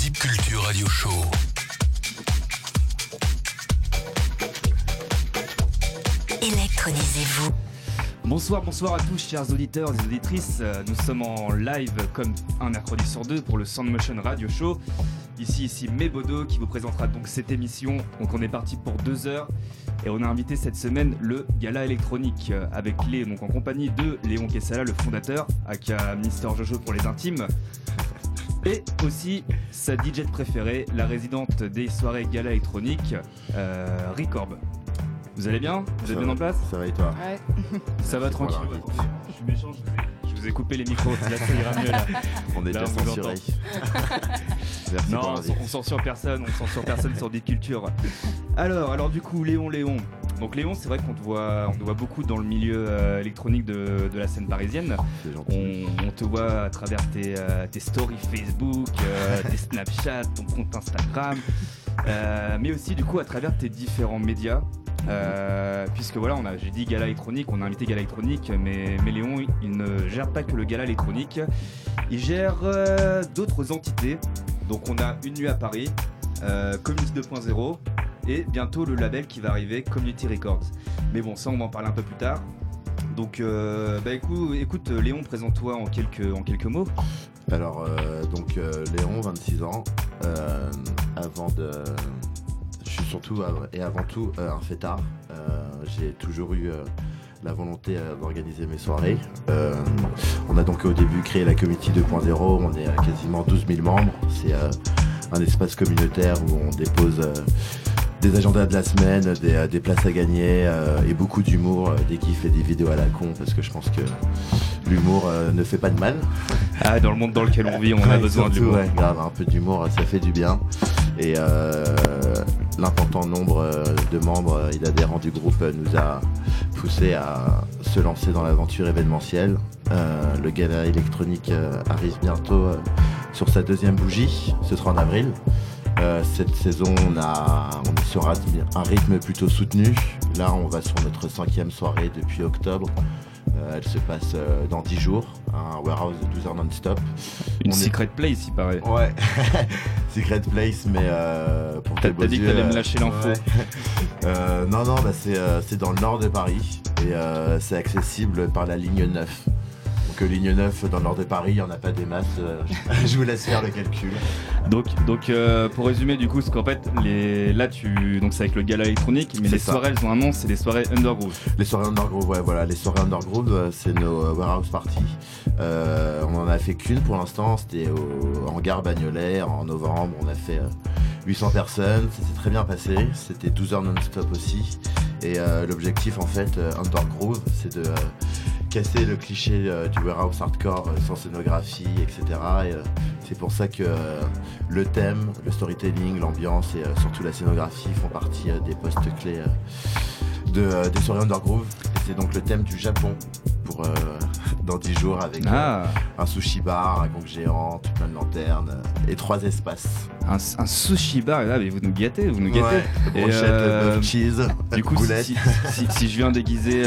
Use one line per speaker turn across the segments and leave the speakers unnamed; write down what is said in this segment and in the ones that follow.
Deep Culture Radio Show.
Électronisez-vous.
Bonsoir, bonsoir à tous, chers auditeurs et auditrices. Euh, Nous sommes en live comme un mercredi sur deux pour le Sound Motion Radio Show. Ici, ici Mebodo qui vous présentera donc cette émission. Donc on est parti pour deux heures et on a invité cette semaine le Gala électronique euh, avec les donc en compagnie de Léon Kessala, le fondateur, aka Mister Jojo pour les intimes. Et aussi sa DJ préférée, la résidente des soirées Gala électronique, euh, Ricorb. Vous allez bien? Vous êtes bien en place?
Ça va et toi?
Ouais.
Ça va tranquille. Je suis méchant, je vous ai, je vous ai coupé les micros. Là, ça ira mieux là.
On est
Là,
déjà
on vous.
Merci
Non, on, on censure personne, on censure personne sur des cultures. Alors, alors du coup, Léon, Léon. Donc Léon, c'est vrai qu'on te voit, on te voit beaucoup dans le milieu euh, électronique de, de la scène parisienne. On, on te voit à travers tes, euh, tes stories Facebook, euh, tes Snapchat, ton compte Instagram, mais aussi du coup à travers tes différents médias. Puisque voilà, on a, j'ai dit gala électronique, on a invité gala électronique, mais, mais Léon, il ne gère pas que le gala électronique, il gère d'autres entités. Donc on a une nuit à Paris, Community 2.0, et bientôt le label qui va arriver, Community Records. Mais bon, ça on va en parler un peu plus tard. Donc, euh, bah écoute, écoute, Léon, présente-toi en quelques, en quelques mots.
Alors, euh, donc euh, Léon, 26 ans. Euh, avant de. Je suis surtout et avant tout euh, un fêtard. Euh, J'ai toujours eu euh, la volonté euh, d'organiser mes soirées. Euh, on a donc au début créé la Community 2.0. On est à quasiment 12 000 membres. C'est euh, un espace communautaire où on dépose. euh, des agendas de la semaine, des, euh, des places à gagner euh, et beaucoup d'humour, euh, des gifs et des vidéos à la con parce que je pense que l'humour euh, ne fait pas de mal.
Ah, dans le monde dans lequel on vit, on a besoin l'humour.
ouais, grave, un peu d'humour, ça fait du bien. Et euh, l'important nombre de membres et d'adhérents du groupe nous a poussé à se lancer dans l'aventure événementielle. Le gala électronique arrive bientôt sur sa deuxième bougie, ce sera en avril. Euh, cette saison, on, a, on est sur un un rythme plutôt soutenu. Là, on va sur notre cinquième soirée depuis octobre. Euh, elle se passe euh, dans 10 jours, un warehouse de 12 heures non-stop.
Une
On est-
secret place, il paraît.
Ouais, Secret Place, mais euh, pour tes beaux
t'as dit que
yeux,
t'allais me lâcher l'info.
ouais. Non, non, bah c'est c'est dans le nord de Paris et c'est accessible par la ligne 9. Ligne 9 dans le nord de Paris, il n'y en a pas des masses. euh, je vous laisse faire le calcul.
Donc, donc euh, pour résumer, du coup, c'est qu'en fait, les... là, tu... donc c'est avec le gala électronique, mais les
ça.
soirées, elles ont un nom, c'est des soirées underground.
Les soirées underground, ouais, voilà, les soirées underground, euh, c'est nos warehouse parties. Euh, on en a fait qu'une pour l'instant, c'était au hangar Bagnolet en novembre. On a fait euh, 800 personnes, ça s'est très bien passé. C'était 12 heures non-stop aussi. Et euh, l'objectif, en fait, underground, c'est de casser le cliché euh, du warehouse hardcore euh, sans scénographie, etc. Et euh, c'est pour ça que le thème, le storytelling, l'ambiance et surtout la scénographie font partie des postes clés de, des soirées underground. Et c'est donc le thème du Japon pour euh, dans 10 jours avec euh,
Ah,
un sushi bar, un gong géant, tout plein de lanternes euh, et trois espaces.
un, un sushi bar, là, mais vous nous gâtez, vous nous gâtez.
Ouais,
Et,
brochette,
euh,
cheese,
Du coup, si, si, si- si je viens déguisé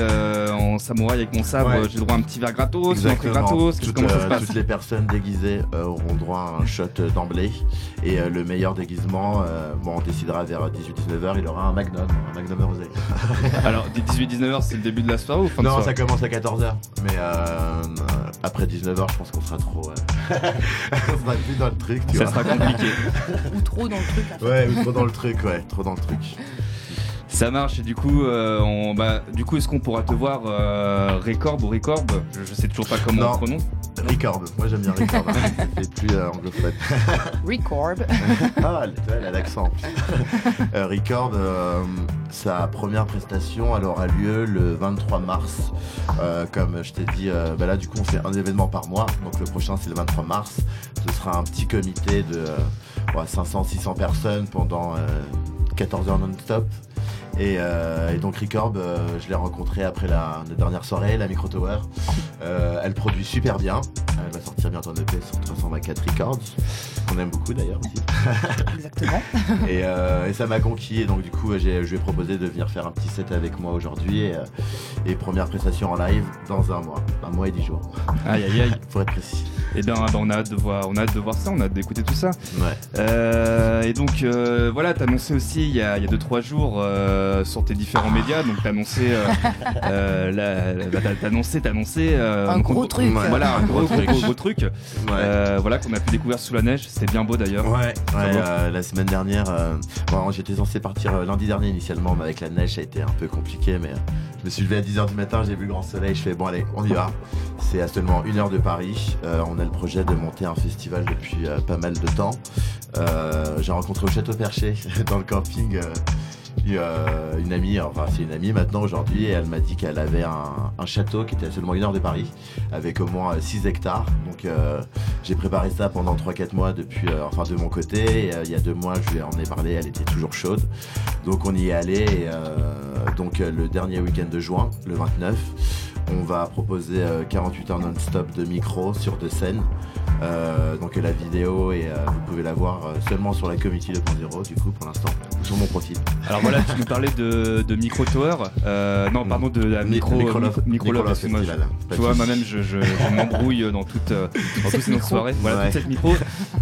en samouraï avec mon sabre,
Ouais.
j'ai droit à un petit verre gratos, une entrée
Exactement.
gratos, comment ça se passe
toutes les personnes déguisées auront droit à un shot d'emblée. Et le meilleur déguisement, bon, on décidera vers 18-19h, il aura un magnum, un magnum rosé.
Alors, 18-19h, c'est le début de la soirée ou fin de
Non,
soirée
ça commence à 14h. Mais euh, après 19h, je pense qu'on sera trop. euh, on sera plus dans le truc, tu
Ça
vois.
sera compliqué.
Ou trop dans le truc. en fait.
Ouais, ou trop dans le truc, ouais, trop dans le truc.
Ça marche et du coup, euh, on, bah, du coup, est-ce qu'on pourra te voir euh, Record ou Record je, je sais toujours pas comment
Non.
on prononce.
Record, moi j'aime bien Record. C'est plus euh, anglophone.
Record.
Ah, elle, elle a l'accent. Euh, Record, euh, sa première prestation, elle aura lieu le 23 mars. Euh, comme je t'ai dit, euh, bah là du coup on fait un événement par mois. Donc le prochain c'est le 23 mars. Ce sera un petit comité de 500-600 personnes pendant euh, 14 heures non-stop. Et, euh, et donc Recorb, euh, je l'ai rencontrée après la, la dernière soirée, la Micro Tower. Euh, elle produit super bien. Elle va sortir bientôt un EP sur 324 Records, qu'on aime beaucoup d'ailleurs aussi.
Exactement.
et, euh, et ça m'a conquis. Et donc du coup, je lui ai proposé de venir faire un petit set avec moi aujourd'hui. Et, et première prestation en live dans un mois, un mois et dix jours,
Aïe aïe aïe.
pour être précis.
Et bien, on a hâte de voir, on a hâte de voir ça, on a hâte d'écouter tout ça.
Ouais.
Euh, et donc euh, voilà, t'as annoncé aussi il y a 2-3 jours euh, sur tes différents médias, donc t'as annoncé, euh, euh, la- la- bah, t'as annoncé, t'as annoncé euh,
Un gros
on-
truc.
Ouais.
Voilà, un gros,
Gros
gros,
truc.
gros, gros truc.
Ouais.
Euh, voilà qu'on a pu découvrir sous la neige, c'était bien beau d'ailleurs.
Ouais, ouais, euh, la semaine dernière, euh, bon, j'étais censé partir euh, lundi dernier initialement, mais avec la neige ça a été un peu compliqué, mais euh, je me suis levé à 10h du matin, j'ai vu le grand soleil, je fais bon allez, on y va. C'est à seulement une heure de Paris, Euh, on a le projet de monter un festival depuis euh, pas mal de temps. Euh, j'ai rencontré au Château Perché, dans le camping, euh, une, euh, une amie, enfin c'est une amie maintenant aujourd'hui, et elle m'a dit qu'elle avait un, château qui était à seulement une heure de Paris, avec au moins 6 hectares. Donc euh, j'ai préparé ça pendant 3-4 mois depuis, euh, de mon côté. Il y a deux mois, je lui en ai parlé, elle était toujours chaude. Donc on y est allé. Donc le dernier week-end de juin, le 29, on va proposer euh, 48 heures non-stop de micro sur deux scènes. Euh, donc la vidéo et euh, vous pouvez la voir euh, seulement sur la Community 2.0 du coup pour l'instant sur mon profil.
Alors voilà, tu nous parlais de, de Micro Tower, euh, non pardon de la
Mi-
micro
Micro Love-
micro, micro
Micro
Love,
Love
parce que moi, je-
Festival. Pas
tu vois moi-même je, je, je m'embrouille dans toutes euh, dans toutes nos soirées. Voilà
Ouais.
toute cette micro.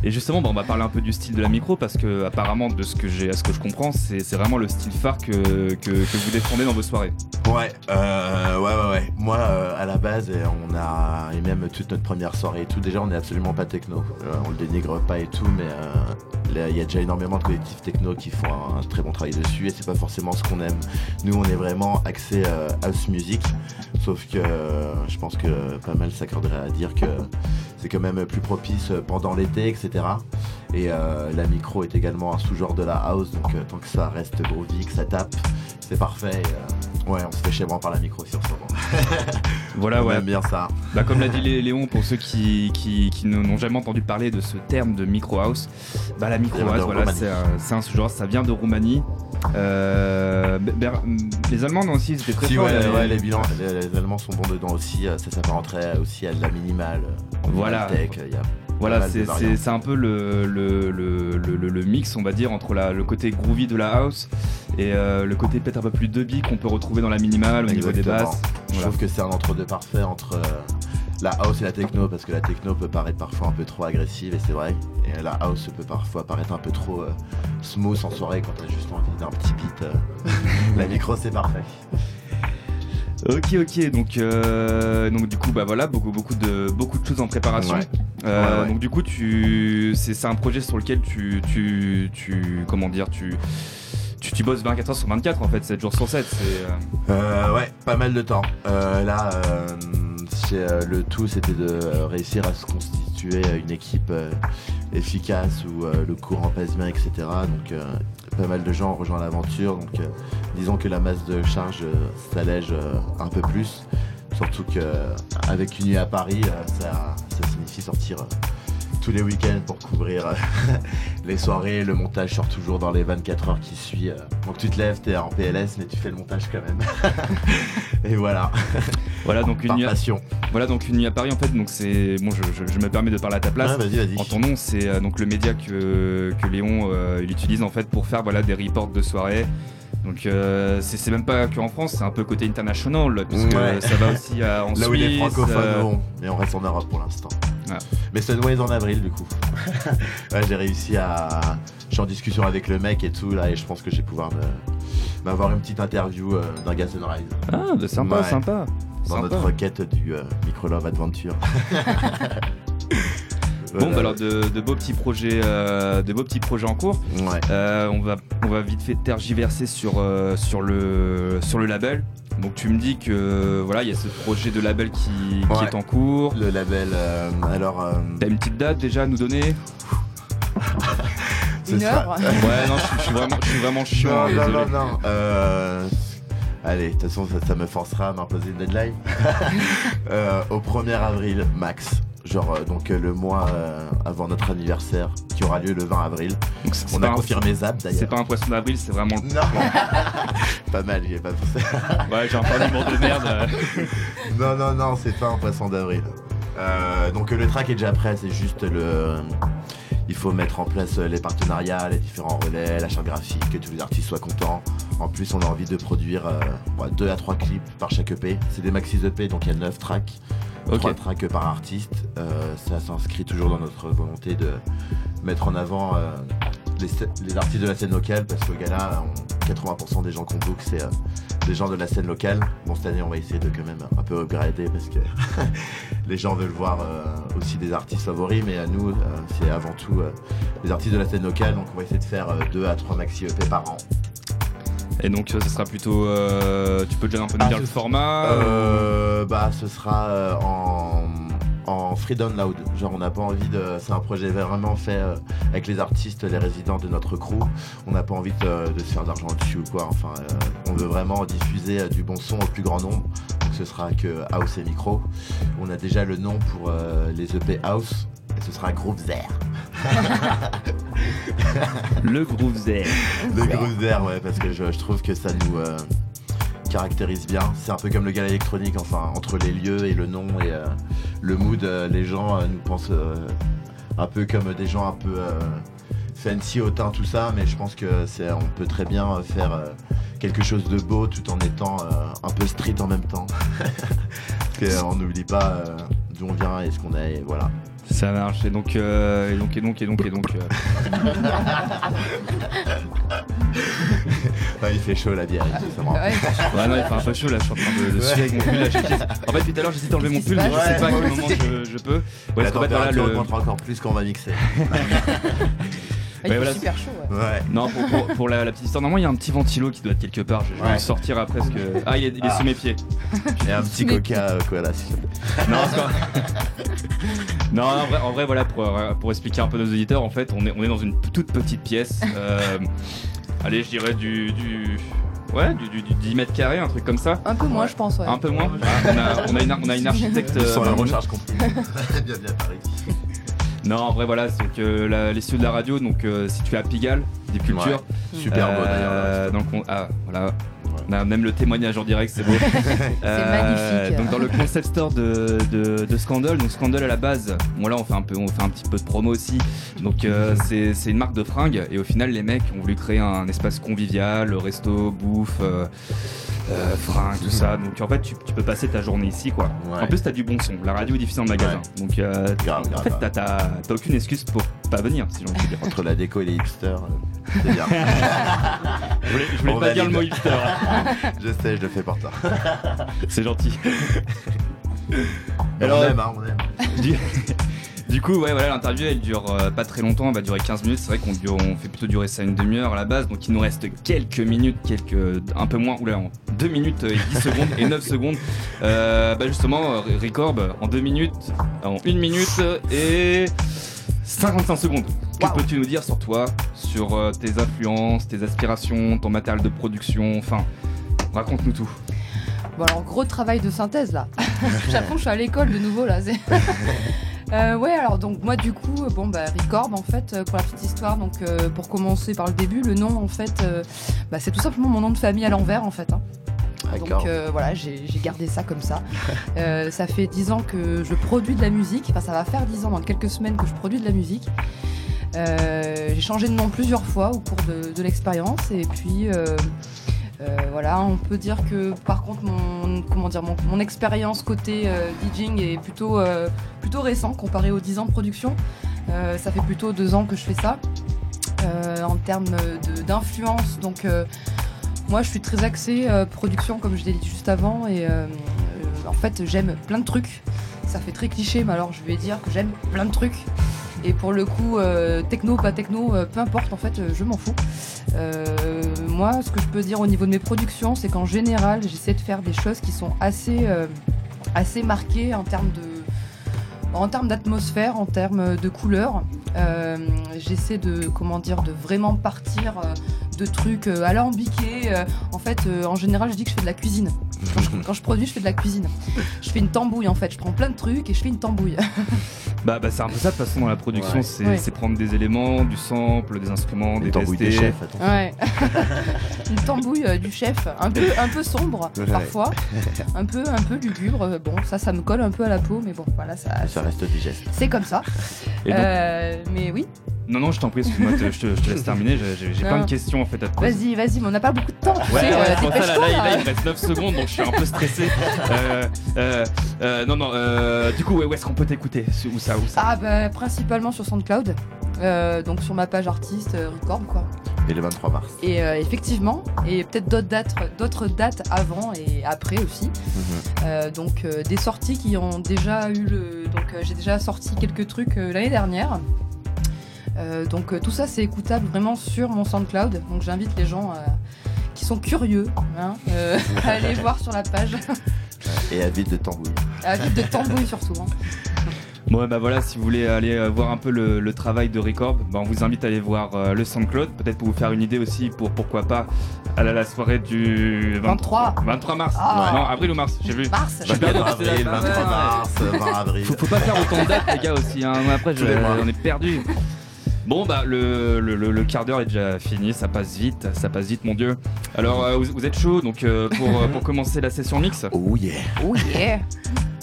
Et justement, bon, on va parler un peu du style de la micro parce que apparemment de ce que j'ai, à ce que je comprends, c'est c'est vraiment le style phare que, que, que vous défendez dans vos soirées.
Ouais, euh, ouais, ouais, ouais. Moi, euh, à la base, et on a, et même toute notre première soirée et tout, déjà, on n'est absolument pas techno. Euh, on le dénigre pas et tout, mais euh, il y a déjà énormément de collectifs techno qui font un, très bon travail dessus, et c'est pas forcément ce qu'on aime. Nous, on est vraiment axé euh, house music, sauf que je pense que pas mal s'accorderait à dire que c'est quand même plus propice pendant l'été, etc. Et la micro est également un sous-genre de la house, donc tant que ça reste groovy, que ça tape, c'est parfait. Ouais, on se fait chez moi par la micro sur ce moment.
Voilà,
on
ouais.
aime bien ça.
Bah, comme l'a dit Lé- Léon, pour ceux qui, qui, qui n'ont jamais entendu parler de ce terme de micro house, bah la micro house, voilà, c'est un, un sous-genre, ça vient de Roumanie. Euh, les Allemands non, aussi, ils étaient très
Si,
forts.
ouais,
les-
ouais, les, bilans, les, les Allemands sont bons dedans aussi. euh, Ça s'apparenterait aussi à de la minimale. euh,
Voilà.
Tech, il y a
Voilà, c'est- un peu le, le, le, le- le- le mix, on va dire, entre la- le côté groovy de la house et euh, le côté peut-être un peu plus dubby qu'on peut retrouver dans la minimale au niveau des basses.
Je trouve que c'est un entre-deux parfait entre euh, la house et la techno parce que la techno peut paraître parfois un peu trop agressive et c'est vrai. Et la house peut parfois paraître un peu trop euh, smooth en soirée quand t'as juste envie d'un petit beat. euh. la micro c'est parfait.
Ok, ok, donc, euh, donc du coup, bah voilà, beaucoup, beaucoup, de, beaucoup de choses en préparation.
Ouais.
Euh,
Ouais, ouais.
Donc du coup, tu, c'est un projet sur lequel tu, tu, tu comment dire, tu, tu, tu bosses 24 heures sur 24 en fait, 7 jours sur 7. C'est, euh,
Euh, ouais, pas mal de temps. Euh, là, euh, c'est, le tout, c'était de réussir à se constituer une équipe efficace où le courant passe bien, etc. Donc, pas mal de gens ont rejoint l'aventure. Donc, disons que la masse de charge euh, s'allège euh, un peu plus. Surtout qu'avec une nuit à Paris, euh, ça, ça signifie sortir euh, tous les week-ends pour couvrir euh, les soirées. Le montage sort toujours dans les 24 heures qui suivent. euh. Donc tu te lèves, t'es en PLS, mais tu fais le montage quand même. Et voilà,
voilà, donc une nuit, à,
passion.
voilà, donc une nuit à Paris en fait, donc c'est, bon, je, je- je me permets de parler à ta place.
Ouais, vas-y, vas-y.
En ton nom, c'est euh, donc le média que, que Léon euh, il utilise en fait pour faire voilà des reports de soirée. Donc euh, c'est même pas qu'en France, c'est un peu côté international puisque
Ouais.
ça va aussi à, en
Là où les francophones
euh,
vont, mais on reste en Europe pour l'instant.
Ah.
Mais Sunway est en avril du coup. Ouais, j'ai réussi à. Je suis en discussion avec le mec et tout là, et je pense que je vais pouvoir me- m'avoir une petite interview euh, d'un gars Sunrise
Ah, bah, sympa,
Ouais.
sympa.
dans
Sympa.
notre requête du euh, Micro
Bon, bah alors de, de beaux petits projets, euh, de beaux petits projets en cours.
Ouais.
Euh, on va, on va vite fait tergiverser sur euh, sur le sur le label. Donc tu me dis que voilà, il y a ce projet de label qui, qui
Ouais.
est en cours.
Le label, euh, alors. euh,
T'as une petite date déjà à nous donner?
Une heure?
Ouais, non, je, je suis vraiment, je suis vraiment chiant.
Non, non,
désolé.
non, non. Euh, Allez, de toute façon, ça, ça me forcera à m'imposer une deadline. Euh, au 1er avril, max. Genre euh, donc euh, le mois euh, avant notre anniversaire qui aura lieu le 20 avril.
Donc c'est c'est
On
pas,
a
un-
confirmé Zap
c'est
d'ailleurs.
pas un poisson d'avril, c'est vraiment.
Non Pas mal, j'y ai pas pensé.
Ouais, j'ai un peu d'humour de merde. euh.
Non, non, non, c'est pas un poisson d'avril. Euh, donc le track est déjà prêt, c'est juste le. Il faut mettre en place euh, les partenariats, les différents relais, la charte graphique, que tous les artistes soient contents. En plus, on a envie de produire euh, ouais, deux à trois clips par chaque EP. C'est des maxi EP, donc il y a 9 tracks.
Ok.
3 tracks par artiste. Euh, ça s'inscrit toujours dans notre volonté de mettre en avant euh, les, artistes de la scène locale parce qu'au gala, on- 80% des gens qu'on book, c'est euh, des gens de la scène locale. Bon, cette année, on va essayer de quand même un peu upgrader parce que les gens veulent voir aussi des artistes favoris, mais à nous, c'est avant tout les artistes de la scène locale. Donc, on va essayer de faire 2 à 3 maxi EP par an.
Et donc, ce sera plutôt. euh, tu peux déjà un peu nous
Ah,
dire le format
Euh, bah, ce sera euh, en, en free download. Genre, on n'a pas envie de. C'est un projet vraiment fait euh, avec les artistes, les résidents de notre crew. On n'a pas envie de, de se faire d'argent dessus ou quoi. Enfin, euh, on veut vraiment diffuser euh, du bon son au plus grand nombre. Donc, ce sera que House et Micro. On a déjà le nom pour euh, les EP House. Et ce sera Groupe Zer.
Le Groove Zer.
Le Groupe Zer, ouais, parce que je, trouve que ça nous. euh, caractérise bien. C'est un peu comme le gala électronique, enfin, entre les lieux et le nom et euh, le mood, euh, les gens nous pensent un peu comme des gens un peu fancy, hautain, tout ça, mais je pense que c'est, on peut très bien faire quelque chose de beau tout en étant un peu street en même temps. Parce qu'on n'oublie pas d'où on vient et ce qu'on est, et voilà.
Ça marche. Et donc, euh, et donc, et donc, et donc, et donc. euh,
il fait chaud la bière, ça
Ouais,
Ouais, non, il fait un peu chaud là, je suis en train de, de suer avec mon pull. Là, En fait, depuis tout à l'heure, j'hésite à enlever mon pull, mais je sais pas à quel moment je, je peux. Ouais,
la température
le...
augmentera encore plus quand on va mixer.
il fait
voilà,
super chaud. ouais.
Ouais.
Non, pour, pour- pour la, la petite histoire, normalement, il y a un petit ventilo qui doit être quelque part. Je, je vais le sortir après parce que. Ah, il est, il est
Ah.
sous mes pieds.
Et un petit coca, euh, quoi, là, s'il te plaît.
Non, non, en vrai, en vrai, voilà, pour, euh, pour expliquer un peu nos auditeurs, en fait, on est, on est dans une toute petite pièce. euh, allez, je dirais du. du ouais, du, du- du 10 mètres carrés, un truc comme ça.
Un peu moins, je pense. Ouais.
Un peu moins. on, a, on, a une, on a une architecte. euh,
Sans la
nous.
recharge comprise. bien, bien, par ici.
Non, en vrai, voilà, c'est que la- les studios de la radio, donc euh, situés à Pigalle, des cultures.
Super beau d'ailleurs.
Euh, donc on, ah, voilà. On a même le témoignage en direct, c'est beau. Euh,
magnifique.
Donc dans le concept store de, de, de Scandal, donc Scandal à la base, bon là on fait un peu, on fait un petit peu de promo aussi. Donc euh, c'est c'est une marque de fringues et au final les mecs ont voulu créer un espace convivial, resto, bouffe, euh, euh, fringues, tout ça. Donc en fait tu, tu peux passer ta journée ici quoi.
Ouais.
En plus t'as du bon son, la radio est diffusée en magasin. Donc euh,
Grave,
en fait
grave.
t'as t'as- t'as aucune excuse pour pas venir si j'ai envie de dire.
Entre la déco et les hipsters, euh, c'est bien.
Je voulais, je voulais pas dire le mot hipster,
je sais, je le fais pour toi.
c'est gentil. Alors-
on aime, hein, on aime.
Du, coup, ouais, voilà, l'interview elle dure euh, pas très longtemps, elle va durer 15 minutes. C'est vrai qu'on on fait plutôt durer ça une demi-heure à la base, donc il nous reste quelques minutes, quelques un peu moins, oula, en 2 minutes et 10 secondes et 9 secondes. Euh, bah justement, euh, Recorb en 2 minutes, en 1 minute et 55 secondes. Que
Waouh.
peux-tu nous dire sur toi, sur tes influences, tes aspirations, ton matériel de production, enfin, raconte-nous tout.
Bon, alors, gros travail de synthèse là. Que je suis à l'école de nouveau là. Euh, ouais, alors donc moi du coup, euh, bon bah Record en fait, euh, pour la petite histoire, donc euh, pour commencer par le début, le nom en fait, euh, bah, c'est tout simplement mon nom de famille à l'envers en fait. hein. Donc euh, voilà, j'ai gardé ça comme ça. Euh, ça fait 10 ans que je produis de la musique, enfin ça va faire 10 ans dans quelques semaines que je produis de la musique. Euh, j'ai changé de nom plusieurs fois au cours de, de l'expérience et puis voilà, on peut dire que par contre mon expérience côté euh, DJing est plutôt euh, plutôt récent comparé aux 10 ans de production. Euh, ça fait plutôt deux ans que je fais ça. Euh, en termes d'influence, donc euh, moi je suis très axée euh, production comme je l'ai dit juste avant et euh, euh, en fait j'aime plein de trucs. Ça fait très cliché, mais alors je vais dire que j'aime plein de trucs. Et pour le coup, euh, techno, pas techno, euh, peu importe, en fait, euh, je m'en fous. Moi, ce que je peux dire au niveau de mes productions, c'est qu'en général, j'essaie de faire des choses qui sont assez, assez marquées en termes de, en termes d'atmosphère, en termes de couleurs. J'essaie de, comment dire, de vraiment partir de trucs alambiqués. Euh, en fait, en général, je dis que je fais de la cuisine. Quand je produis, je fais de la cuisine. Je fais une tambouille en fait. Je prends plein de trucs et je fais une tambouille.
Bah, bah c'est un peu ça de toute façon dans la production,
Ouais.
c'est
Ouais.
prendre des éléments, du sample, des instruments,
Des
des
tambouilles des chefs, attends.
Ouais. une tambouille euh, du chef, un peu, un peu sombre
Ouais.
parfois, un peu, un peu lugubre. Euh, Bon, ça, ça me colle un peu à la peau, mais bon, voilà, ça,
Ça reste digeste.
c'est comme ça.
Et donc-
Euh, mais oui,
Non, non, je t'en prie, excuse-moi, je te, je te laisse terminer. J'ai- plein de questions en fait à te poser.
vas-y, vas-y, mais on n'a pas beaucoup de temps.
Ouais,
sais,
ouais,
euh,
pour ça, là, il- là,
là.
il me reste 9 secondes, donc je suis un peu stressé. Euh, euh, euh, non, non, euh, du coup, ouais, où est-ce qu'on peut t'écouter Où ça, où ça
Ah bah principalement sur SoundCloud, euh, donc sur ma page artiste euh, Record quoi.
Et le 23 mars.
Et euh, effectivement, et peut-être d'autres dates, d'autres dates avant et après aussi.
Mhm.
Euh, donc euh, des sorties qui ont déjà eu le, donc euh, j'ai déjà sorti quelques trucs euh, l'année dernière. Euh, donc euh, tout ça c'est écoutable vraiment sur mon SoundCloud. Donc j'invite les gens euh, qui sont curieux hein, euh, à aller voir sur la page.
Et à vide de tambouille.
À vide de tambouille surtout. hein.
Bon, bah voilà, si vous voulez aller euh, voir un peu le, le travail de Record, bah, on vous invite à aller voir euh, le SoundCloud, peut-être pour vous faire une idée aussi pour pourquoi pas aller à la soirée du
23.
23 mars.
Ah.
Non, avril ou mars, j'ai vu.
Mars.
Je suis perdu
24
dans ces
avril,
dates.
23
Ouais, ouais.
mars, 20 avril.
Faut, faut pas faire autant de dates, les gars, aussi. hein. Après, je, on est perdu. Bon, bah, le, le- le- le quart d'heure est déjà fini. Ça passe vite, ça passe vite, mon dieu. Alors, euh, vous, vous êtes chaud, donc euh, pour, euh, pour commencer la session mix,
Oh yeah
Oh yeah.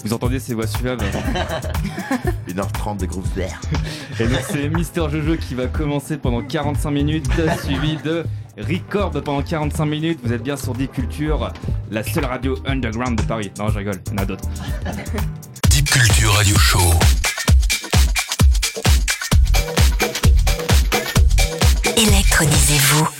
vous entendez ces voix suaves.
1h30 de groupe d'air.
Et donc, c'est Mister Jojo qui va commencer pendant 45 minutes, suivi de Record pendant 45 minutes. Vous êtes bien sur Deep Culture, la seule radio underground de Paris. Non, je rigole, il y en a d'autres.
Deep Culture Radio Show.
Électronisez-vous.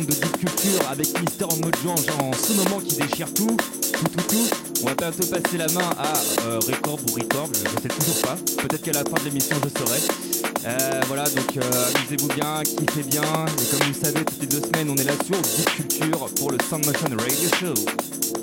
De Deep Culture avec Mister en mode Jean en ce moment qui déchire tout, tout, tout, tout. On va bientôt passer la main à euh, Record ou Record, je, je sais toujours pas. Peut-être qu'à la fin de l'émission je saurai. Euh, voilà, donc euh, amusez-vous bien, kiffez bien. Et comme vous le savez, toutes les deux semaines, on est là sur Deep Culture pour le Sound Motion Radio Show.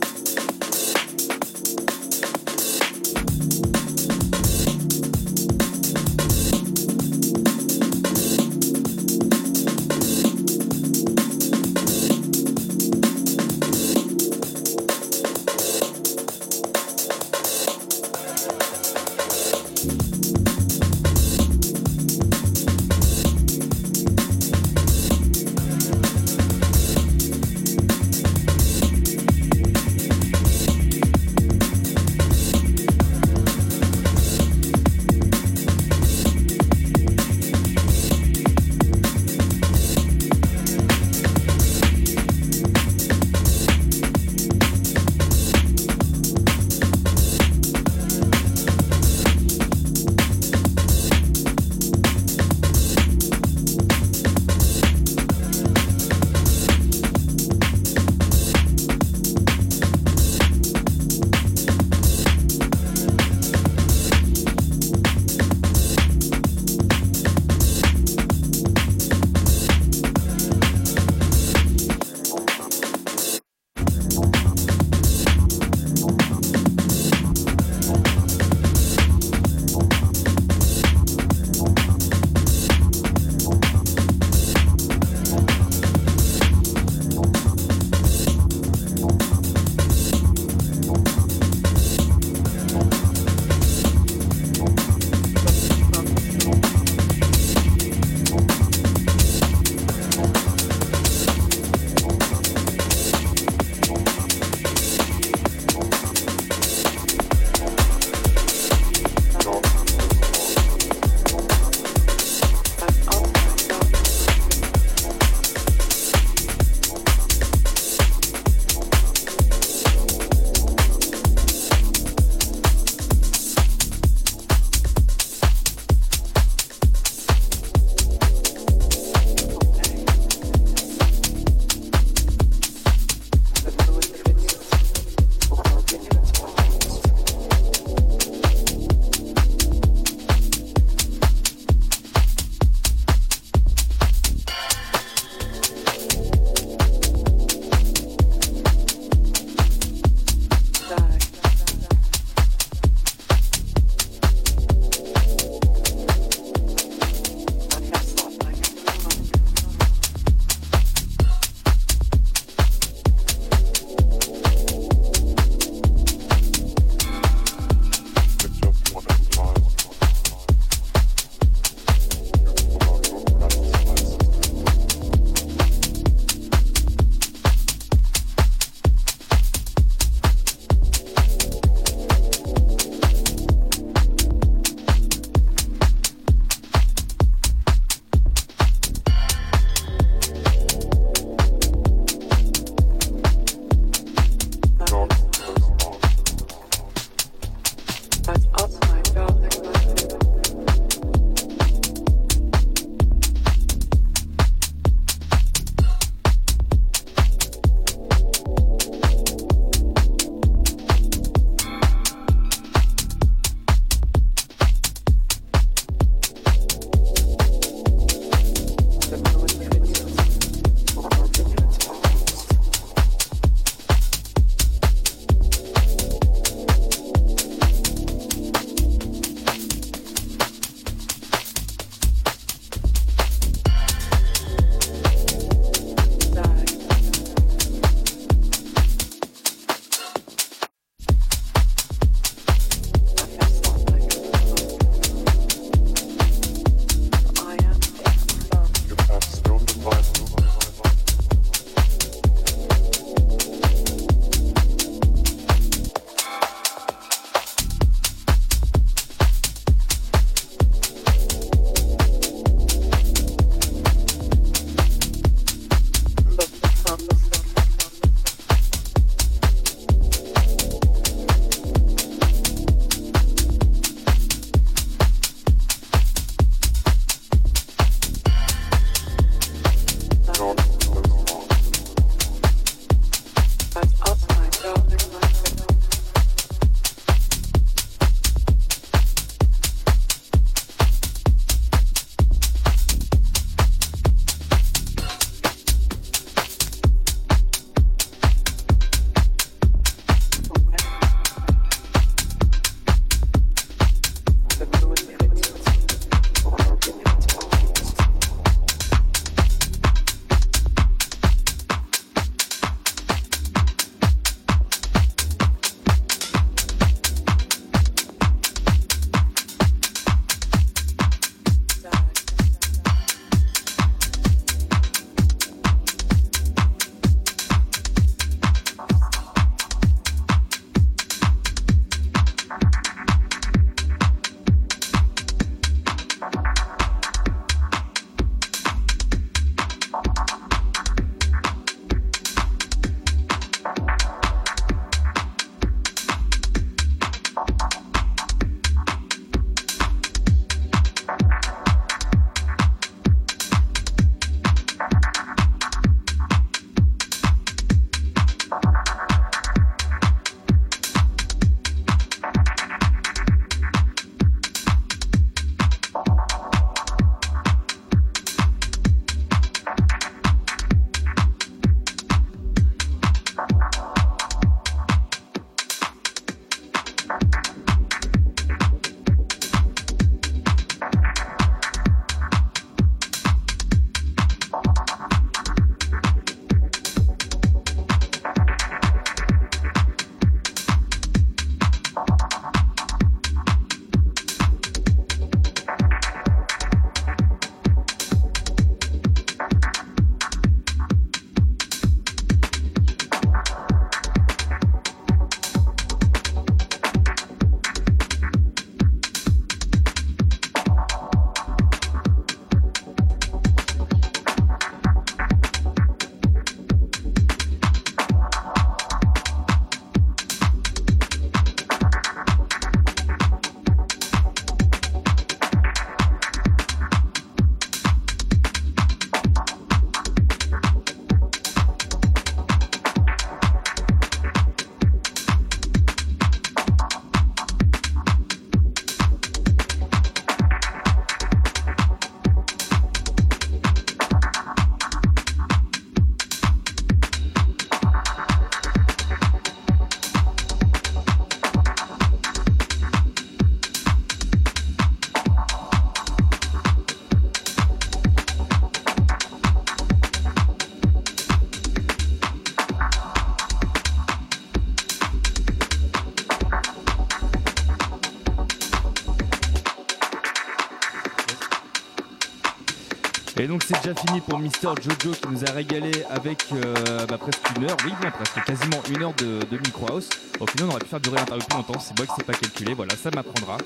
C'est déjà fini pour Mister Jojo qui nous a régalé avec euh, bah, presque une heure, oui presque quasiment une heure de, micro house. Au final on aurait pu faire durer l'interview plus longtemps, c'est moi qui sais pas calculer, voilà ça m'apprendra.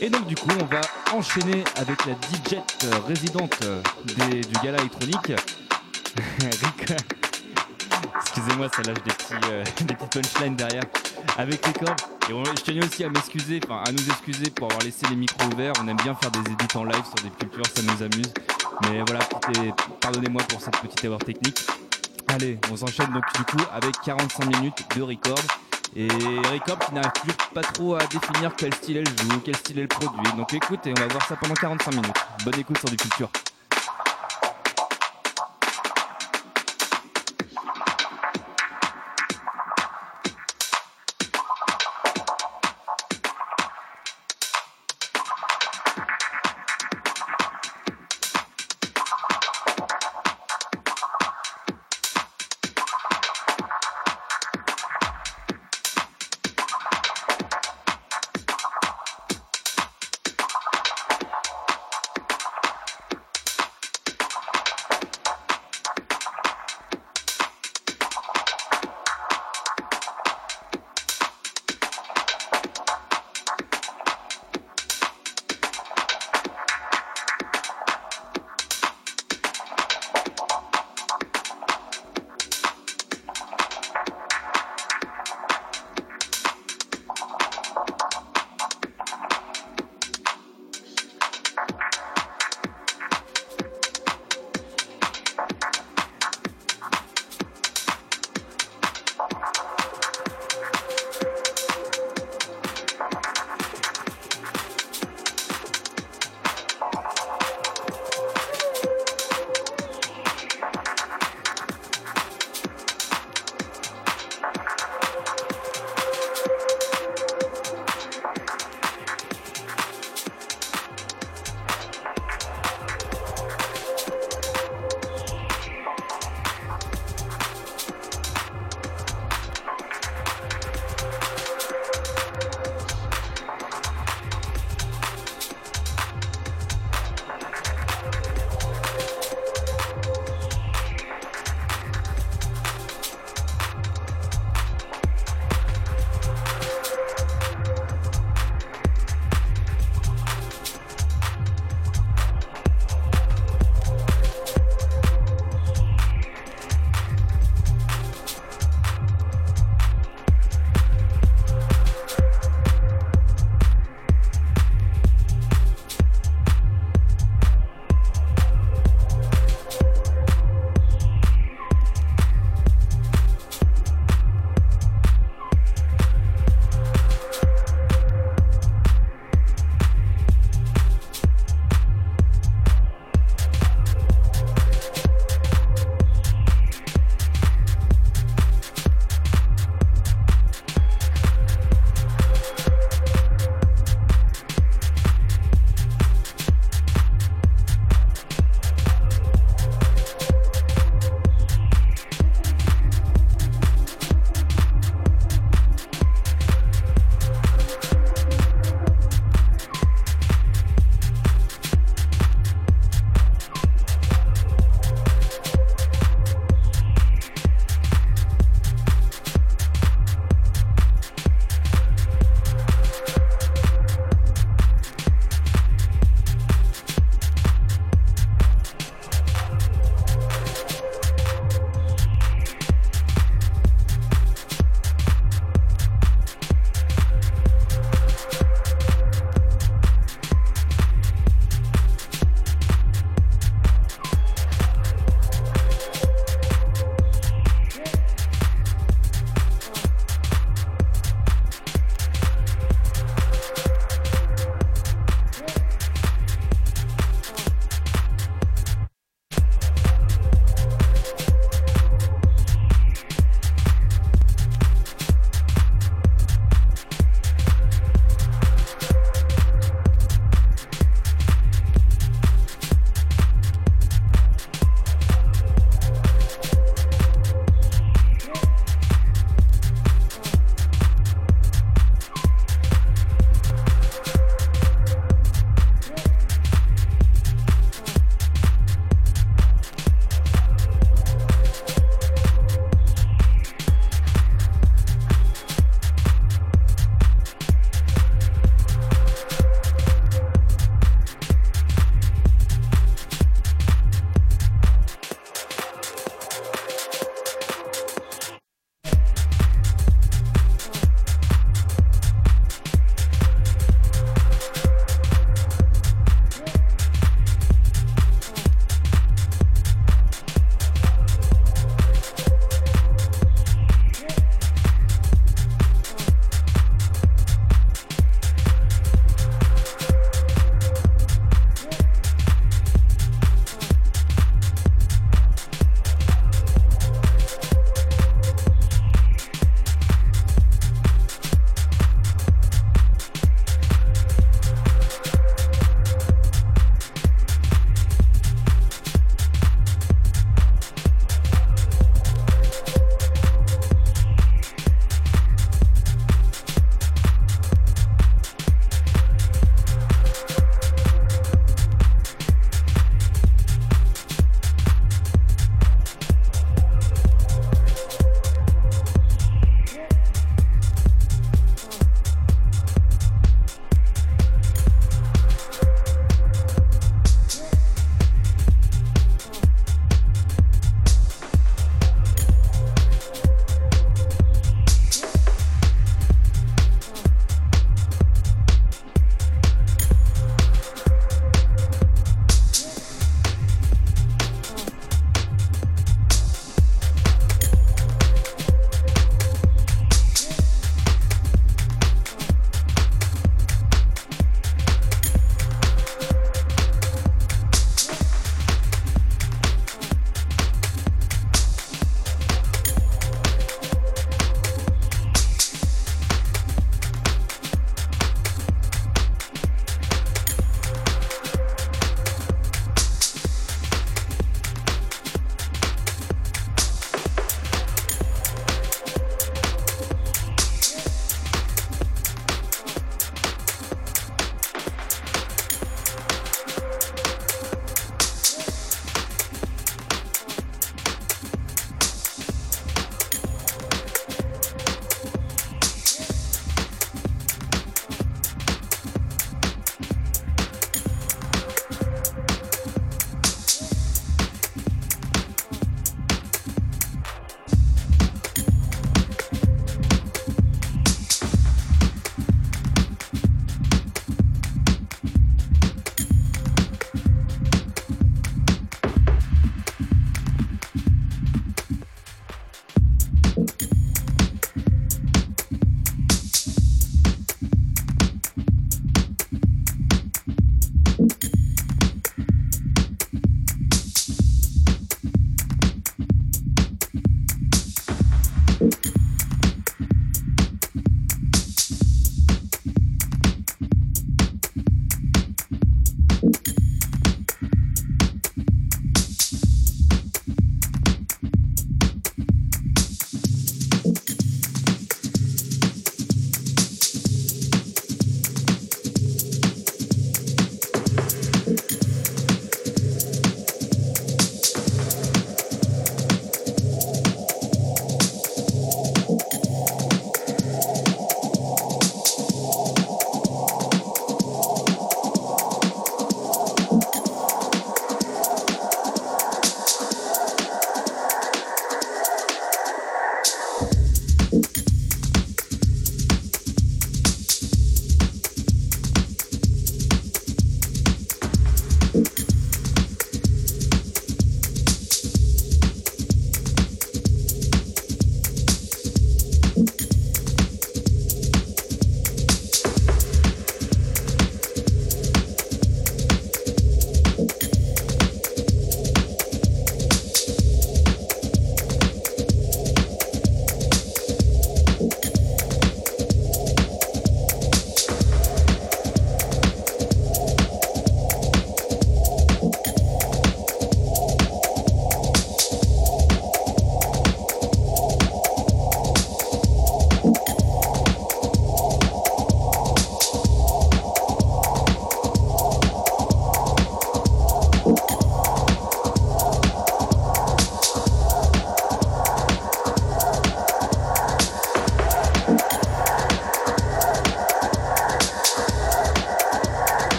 Et donc du coup on va enchaîner avec la DJ euh, résidente euh, du gala électronique. Excusez-moi, ça lâche des petits, des punchlines derrière avec les cordes. Et je tenais aussi à m'excuser, enfin à nous excuser pour avoir laissé les micros ouverts. On aime bien faire des édits en live sur des cultures, ça nous amuse. Mais voilà, pardonnez-moi pour cette petite erreur technique. Allez, on s'enchaîne donc du coup avec 45 minutes de record. Et record qui n'arrive toujours pas trop à définir quel style elle joue, quel style elle produit. Donc écoutez, on va voir ça pendant 45 minutes. Bonne écoute sur des cultures.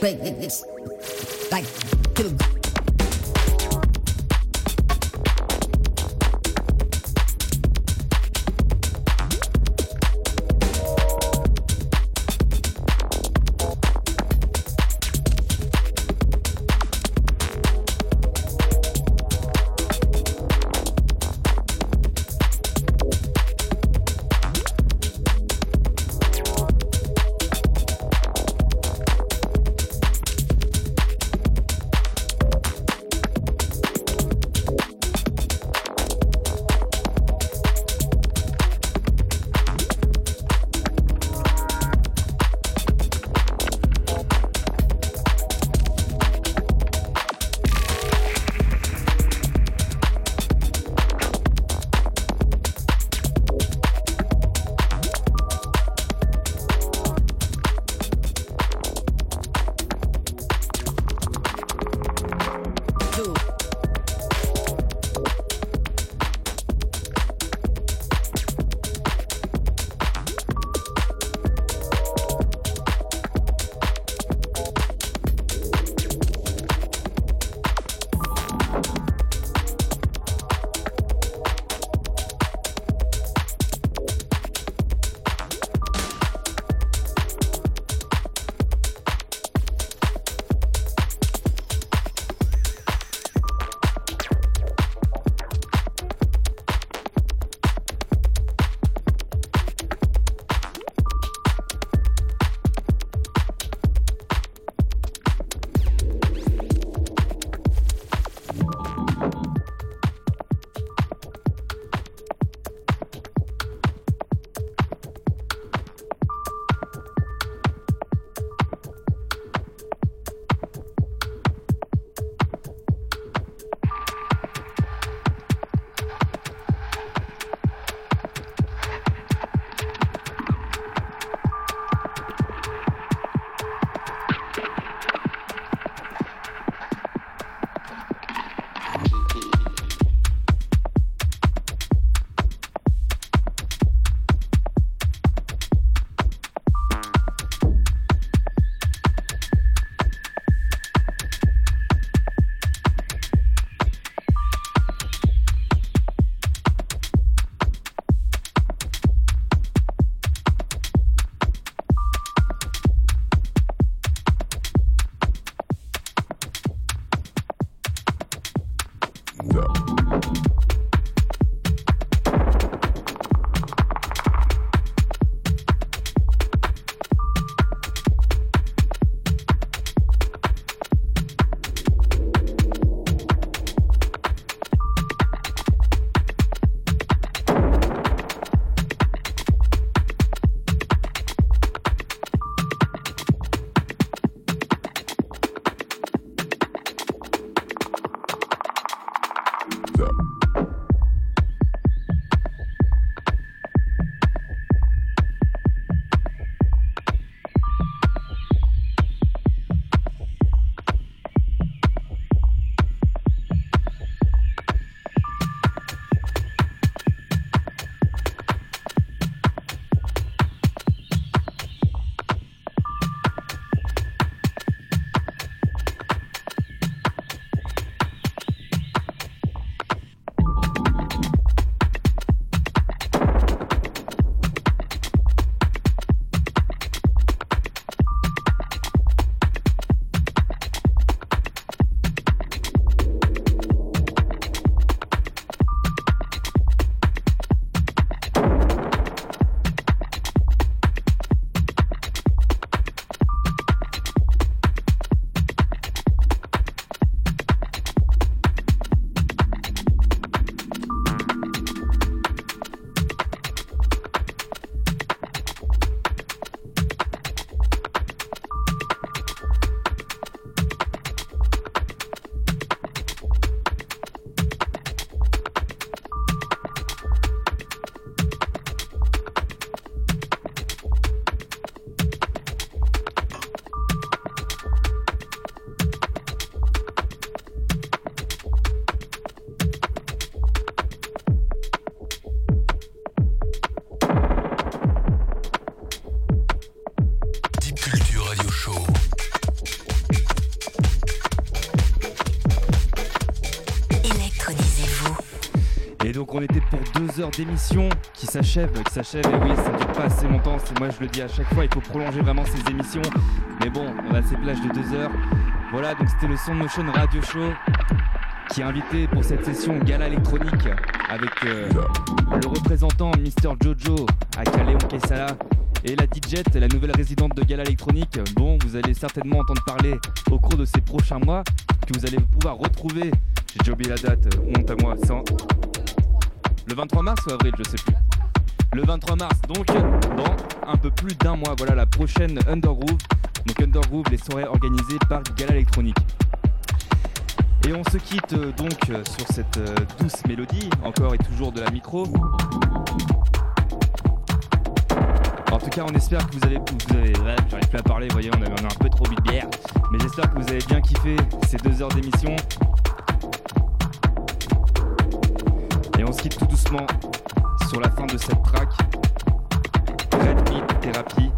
like it's like
Donc on était pour deux heures d'émission qui s'achève, qui s'achève. Et oui, ça dure pas assez longtemps. C'est moi je le dis à chaque fois, il faut prolonger vraiment ces émissions. Mais bon, on a ces plages de deux heures. Voilà, donc c'était le Son Motion Radio Show qui est invité pour cette session gala électronique avec euh, le représentant Mr Jojo à Caléon Kessala et la DJ, la nouvelle résidente de gala électronique, dont vous allez certainement entendre parler au cours de ces prochains mois, que vous allez pouvoir retrouver. J'ai déjà oublié la date, euh, honte à moi, en- le 23 mars ou avril, je sais plus. Le 23 mars, donc dans un peu plus d'un mois, voilà la prochaine Undergroove. Donc Undergroove, les soirées organisées par Gala Électronique. Et on se quitte euh, donc euh, sur cette euh, douce mélodie, encore et toujours de la micro. En tout cas, on espère que vous avez, vous avez, j'arrive plus à parler, vous voyez, on a, on un peu trop bu de bière. Mais j'espère que vous avez bien kiffé ces deux heures d'émission. Sur la fin de cette track. Red Meat Therapy,